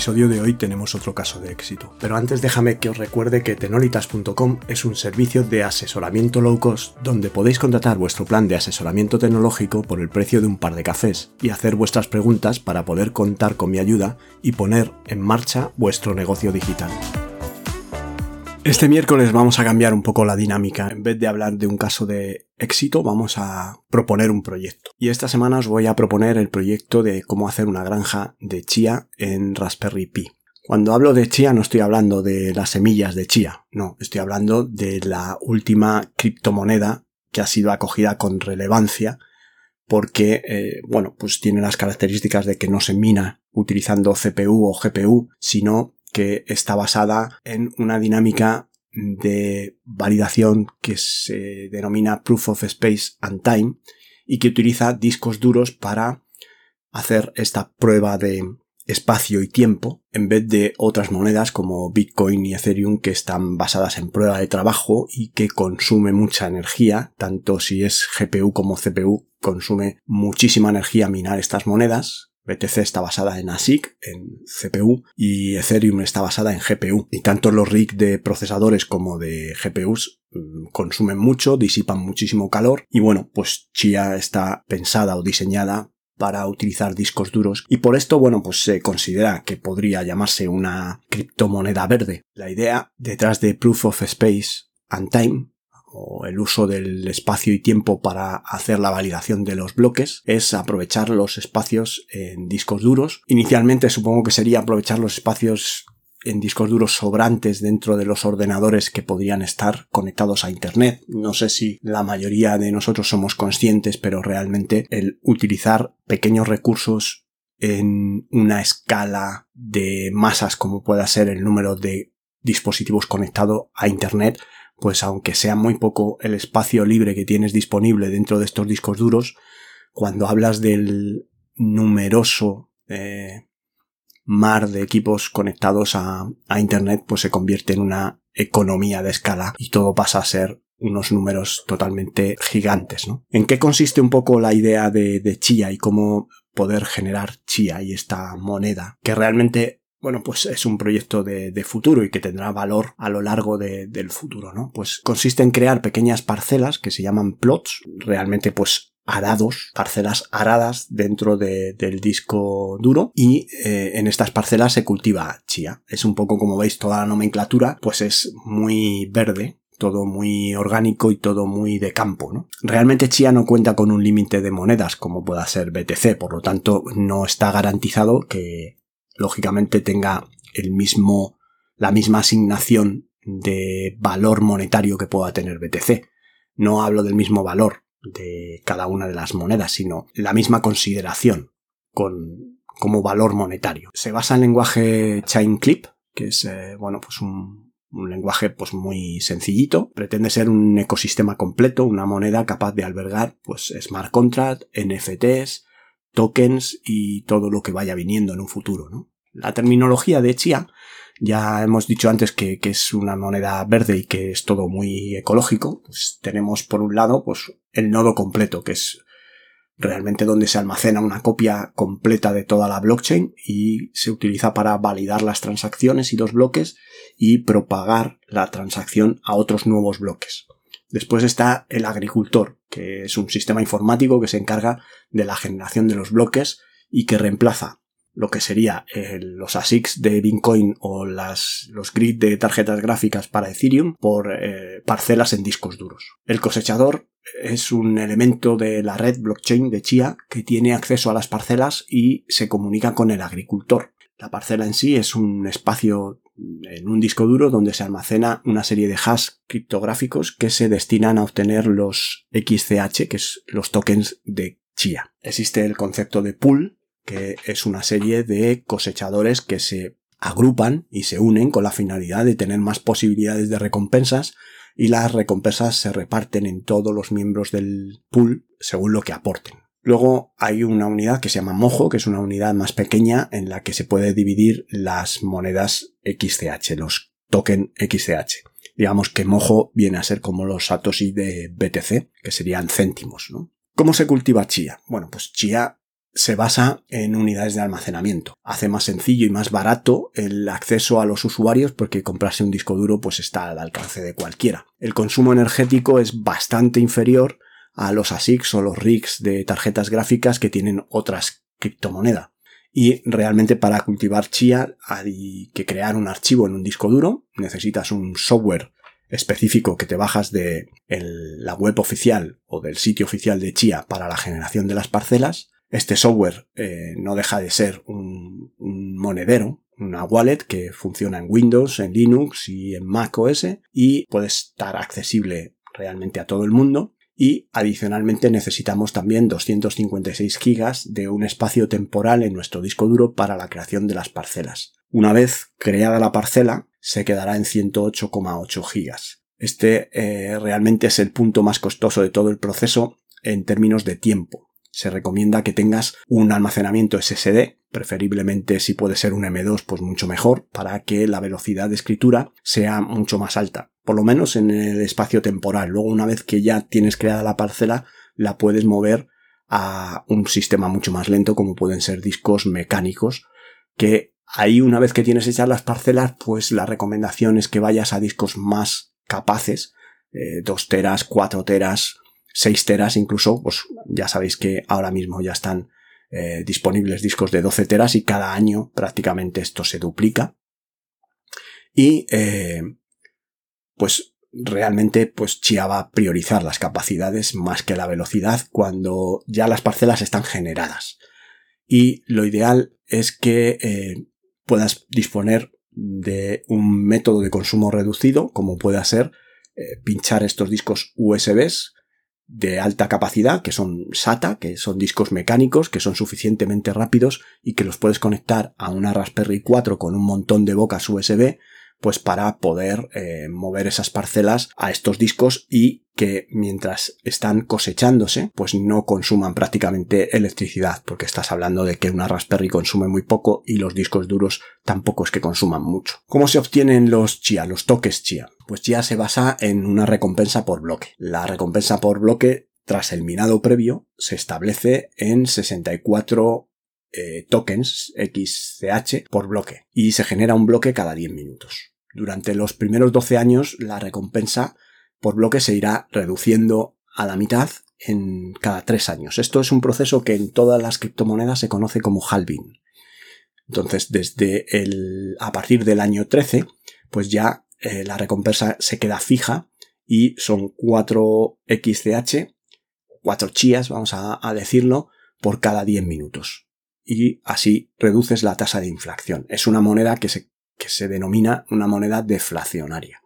Episodio de hoy tenemos otro caso de éxito. Pero antes déjame que os recuerde que tenolitas.com es un servicio de asesoramiento low cost donde podéis contratar vuestro plan de asesoramiento tecnológico por el precio de un par de cafés y hacer vuestras preguntas para poder contar con mi ayuda y poner en marcha vuestro negocio digital. Este miércoles vamos a cambiar un poco la dinámica. En vez de hablar de un caso de éxito, vamos a proponer un proyecto. Y esta semana os voy a proponer el proyecto de cómo hacer una granja de chía en Raspberry Pi. Cuando hablo de chía no estoy hablando de las semillas de chía, no, estoy hablando de la última criptomoneda que ha sido acogida con relevancia porque, eh, bueno, pues tiene las características de que no se mina utilizando CPU o GPU, sino que está basada en una dinámica de validación que se denomina Proof of Space and Time y que utiliza discos duros para hacer esta prueba de espacio y tiempo en vez de otras monedas como Bitcoin y Ethereum que están basadas en prueba de trabajo y que consume mucha energía, tanto si es GPU como CPU consume muchísima energía minar estas monedas BTC está basada en ASIC, en CPU, y Ethereum está basada en GPU. Y tanto los RIG de procesadores como de GPUs mm, consumen mucho, disipan muchísimo calor, y bueno, pues Chia está pensada o diseñada para utilizar discos duros y por esto, bueno, pues se considera que podría llamarse una criptomoneda verde. La idea detrás de Proof of Space and Time o el uso del espacio y tiempo para hacer la validación de los bloques es aprovechar los espacios en discos duros. Inicialmente supongo que sería aprovechar los espacios en discos duros sobrantes dentro de los ordenadores que podrían estar conectados a Internet. No sé si la mayoría de nosotros somos conscientes, pero realmente el utilizar pequeños recursos en una escala de masas como pueda ser el número de dispositivos conectados a Internet pues aunque sea muy poco el espacio libre que tienes disponible dentro de estos discos duros, cuando hablas del numeroso eh, mar de equipos conectados a, Internet, pues se convierte en una economía de escala y todo pasa a ser unos números totalmente gigantes, ¿no? ¿En qué consiste un poco la idea de, de Chia y cómo poder generar Chia y esta moneda? Que realmente bueno, pues es un proyecto de, futuro y que tendrá valor a lo largo del futuro, ¿no? Pues consiste en crear pequeñas parcelas que se llaman plots, realmente pues arados, parcelas aradas dentro del disco duro y eh, en estas parcelas se cultiva chía. Es un poco como veis toda la nomenclatura, pues es muy verde, todo muy orgánico y todo muy de campo, ¿no? Realmente Chia no cuenta con un límite de monedas como pueda ser BTC, por lo tanto no está garantizado que lógicamente tenga el mismo, la misma asignación de valor monetario que pueda tener BTC. No hablo del mismo valor de cada una de las monedas, sino la misma consideración con, como valor monetario. Se basa en lenguaje Chain Clip, que es, eh, bueno, pues un, un lenguaje pues muy sencillito. Pretende ser un ecosistema completo, una moneda capaz de albergar pues smart contract, NFTs, tokens y todo lo que vaya viniendo en un futuro, ¿no? La terminología de Chia, ya hemos dicho antes que, es una moneda verde y que es todo muy ecológico, pues tenemos por un lado pues el nodo completo, que es realmente donde se almacena una copia completa de toda la blockchain y se utiliza para validar las transacciones y los bloques y propagar la transacción a otros nuevos bloques. Después está el agricultor, que es un sistema informático que se encarga de la generación de los bloques y que reemplaza lo que sería eh, los ASICs de Bitcoin o las, los grid de tarjetas gráficas para Ethereum por eh, parcelas en discos duros. El cosechador es un elemento de la red blockchain de Chia que tiene acceso a las parcelas y se comunica con el agricultor. La parcela en sí es un espacio en un disco duro donde se almacena una serie de hash criptográficos que se destinan a obtener los XCH, que es los tokens de Chia. Existe el concepto de pool, que es una serie de cosechadores que se agrupan y se unen con la finalidad de tener más posibilidades de recompensas y las recompensas se reparten en todos los miembros del pool según lo que aporten. Luego hay una unidad que se llama Mojo, que es una unidad más pequeña en la que se puede dividir las monedas XCH, los token XCH. Digamos que Mojo viene a ser como los Satoshi de BTC, que serían céntimos, ¿no? ¿Cómo se cultiva chía? Bueno, pues chía se basa en unidades de almacenamiento. Hace más sencillo y más barato el acceso a los usuarios porque comprarse un disco duro pues está al alcance de cualquiera. El consumo energético es bastante inferior a los ASICs o los RIGs de tarjetas gráficas que tienen otras criptomonedas. Y realmente para cultivar Chia hay que crear un archivo en un disco duro, necesitas un software específico que te bajas de la web oficial o del sitio oficial de Chia para la generación de las parcelas. Este software eh, no deja de ser un, monedero, una wallet que funciona en Windows, en Linux y en Mac OS y puede estar accesible realmente a todo el mundo y adicionalmente necesitamos también 256 gigas de un espacio temporal en nuestro disco duro para la creación de las parcelas. Una vez creada la parcela, se quedará en 108,8 gigas. Este eh, realmente es el punto más costoso de todo el proceso en términos de tiempo. Se recomienda que tengas un almacenamiento SSD, preferiblemente si puede ser un M2, pues mucho mejor, para que la velocidad de escritura sea mucho más alta por lo menos en el espacio temporal. Luego, una vez que ya tienes creada la parcela, la puedes mover a un sistema mucho más lento, como pueden ser discos mecánicos, que ahí una vez que tienes hechas las parcelas, pues la recomendación es que vayas a discos más capaces, 2 eh, teras, 4 teras, 6 teras incluso, pues ya sabéis que ahora mismo ya están eh, disponibles discos de 12 teras y cada año prácticamente esto se duplica. Y eh, pues realmente pues Chia va a priorizar las capacidades más que la velocidad cuando ya las parcelas están generadas. Y lo ideal es que eh, puedas disponer de un método de consumo reducido, como pueda ser pinchar estos discos USBs de alta capacidad, que son SATA, que son discos mecánicos, que son suficientemente rápidos y que los puedes conectar a una Raspberry 4 con un montón de bocas USB pues para poder eh, mover esas parcelas a estos discos y que mientras están cosechándose pues no consuman prácticamente electricidad porque estás hablando de que una Raspberry consume muy poco y los discos duros tampoco es que consuman mucho. ¿Cómo se obtienen los chia, los toques chia? Pues chia se basa en una recompensa por bloque. La recompensa por bloque tras el minado previo se establece en 64 eh, tokens XCH por bloque y se genera un bloque cada 10 minutos. Durante los primeros 12 años la recompensa por bloque se irá reduciendo a la mitad en cada 3 años. Esto es un proceso que en todas las criptomonedas se conoce como halving. Entonces, desde el, a partir del año 13, pues ya eh, la recompensa se queda fija y son 4 XCH, 4 chías, vamos a, a decirlo, por cada 10 minutos y así reduces la tasa de inflación. Es una moneda que se, que se denomina una moneda deflacionaria.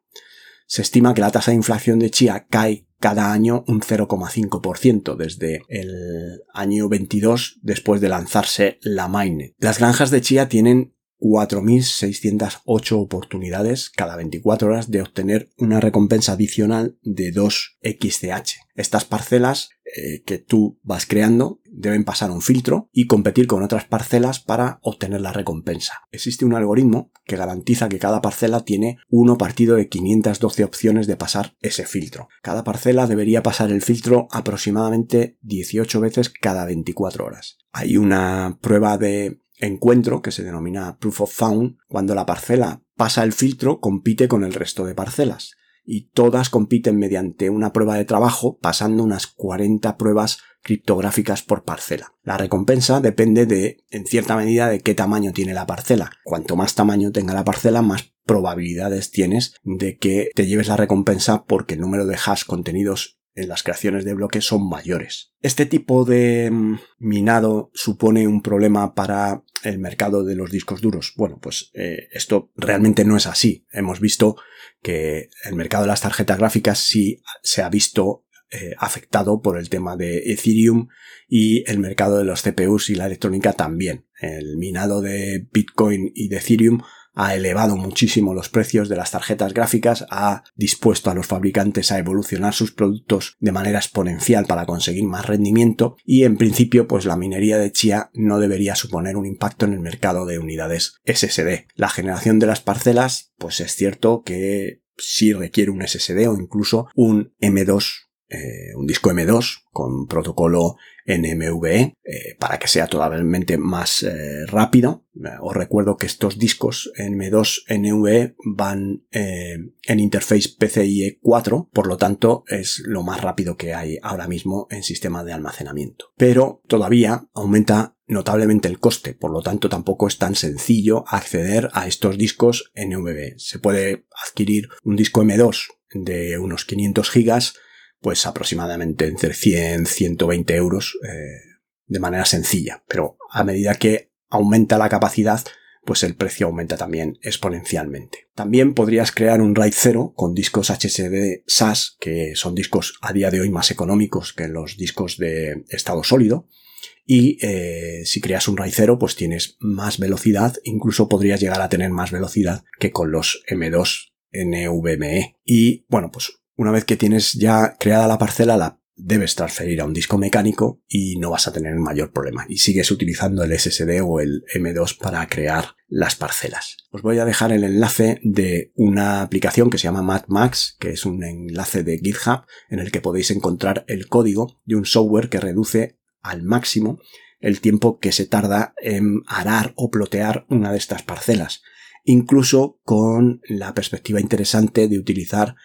Se estima que la tasa de inflación de Chia cae cada año un 0,5% desde el año 22 después de lanzarse la Mainnet. Las granjas de Chia tienen 4.608 oportunidades cada 24 horas de obtener una recompensa adicional de 2 XCH. Estas parcelas eh, que tú vas creando deben pasar un filtro y competir con otras parcelas para obtener la recompensa. Existe un algoritmo que garantiza que cada parcela tiene uno partido de 512 opciones de pasar ese filtro. Cada parcela debería pasar el filtro aproximadamente 18 veces cada 24 horas. Hay una prueba de encuentro que se denomina Proof of Found. Cuando la parcela pasa el filtro, compite con el resto de parcelas y todas compiten mediante una prueba de trabajo pasando unas 40 pruebas criptográficas por parcela. La recompensa depende de, en cierta medida, de qué tamaño tiene la parcela. Cuanto más tamaño tenga la parcela, más probabilidades tienes de que te lleves la recompensa porque el número de hash contenidos en las creaciones de bloques son mayores. Este tipo de mm, minado supone un problema para el mercado de los discos duros. Bueno, pues eh, esto realmente no es así. Hemos visto que el mercado de las tarjetas gráficas sí se ha visto eh, afectado por el tema de Ethereum y el mercado de los CPUs y la electrónica también. El minado de Bitcoin y de Ethereum ha elevado muchísimo los precios de las tarjetas gráficas, ha dispuesto a los fabricantes a evolucionar sus productos de manera exponencial para conseguir más rendimiento y en principio pues la minería de Chia no debería suponer un impacto en el mercado de unidades SSD. La generación de las parcelas pues es cierto que sí requiere un SSD o incluso un M2 eh, un disco M2 con protocolo NMVE eh, para que sea totalmente más eh, rápido. Os recuerdo que estos discos M2 NVE van en interface PCIe 4, por lo tanto es lo más rápido que hay ahora mismo en sistema de almacenamiento. Pero todavía aumenta notablemente el coste, por lo tanto tampoco es tan sencillo acceder a estos discos NVE. Se puede adquirir un disco M2 de unos 500 gigas pues aproximadamente entre 100, 120 euros eh, de manera sencilla. Pero a medida que aumenta la capacidad, pues el precio aumenta también exponencialmente. También podrías crear un RAID 0 con discos HSD SAS, que son discos a día de hoy más económicos que los discos de estado sólido. Y eh, si creas un RAID 0, pues tienes más velocidad, incluso podrías llegar a tener más velocidad que con los M2 NVMe. Y bueno, pues una vez que tienes ya creada la parcela, la debes transferir a un disco mecánico y no vas a tener mayor problema. Y sigues utilizando el SSD o el M2 para crear las parcelas. Os voy a dejar el enlace de una aplicación que se llama MadMax, que es un enlace de GitHub en el que podéis encontrar el código de un software que reduce al máximo el tiempo que se tarda en arar o plotear una de estas parcelas. Incluso con la perspectiva interesante de utilizar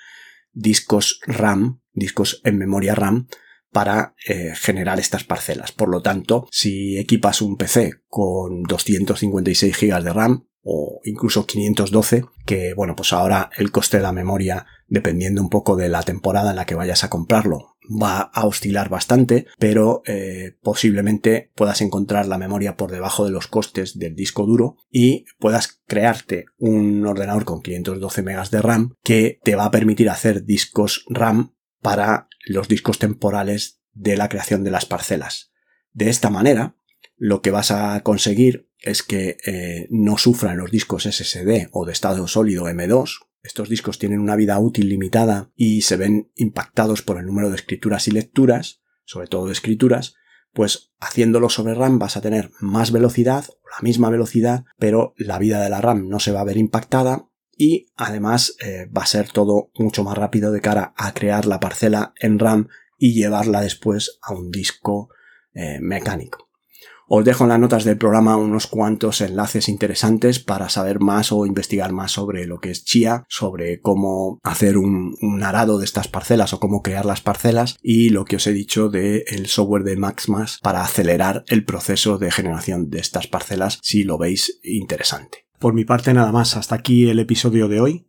discos RAM, discos en memoria RAM, para eh, generar estas parcelas. Por lo tanto, si equipas un PC con 256 GB de RAM o incluso 512, que bueno, pues ahora el coste de la memoria, dependiendo un poco de la temporada en la que vayas a comprarlo, va a oscilar bastante, pero eh, posiblemente puedas encontrar la memoria por debajo de los costes del disco duro y puedas crearte un ordenador con 512 megas de RAM que te va a permitir hacer discos RAM para los discos temporales de la creación de las parcelas. De esta manera, lo que vas a conseguir es que eh, no sufran los discos SSD o de estado sólido M2, estos discos tienen una vida útil limitada y se ven impactados por el número de escrituras y lecturas, sobre todo de escrituras, pues haciéndolo sobre RAM vas a tener más velocidad o la misma velocidad, pero la vida de la RAM no se va a ver impactada y además eh, va a ser todo mucho más rápido de cara a crear la parcela en RAM y llevarla después a un disco eh, mecánico. Os dejo en las notas del programa unos cuantos enlaces interesantes para saber más o investigar más sobre lo que es Chia, sobre cómo hacer un, arado de estas parcelas o cómo crear las parcelas y lo que os he dicho del el software de MaxMax para acelerar el proceso de generación de estas parcelas si lo veis interesante. Por mi parte nada más, hasta aquí el episodio de hoy.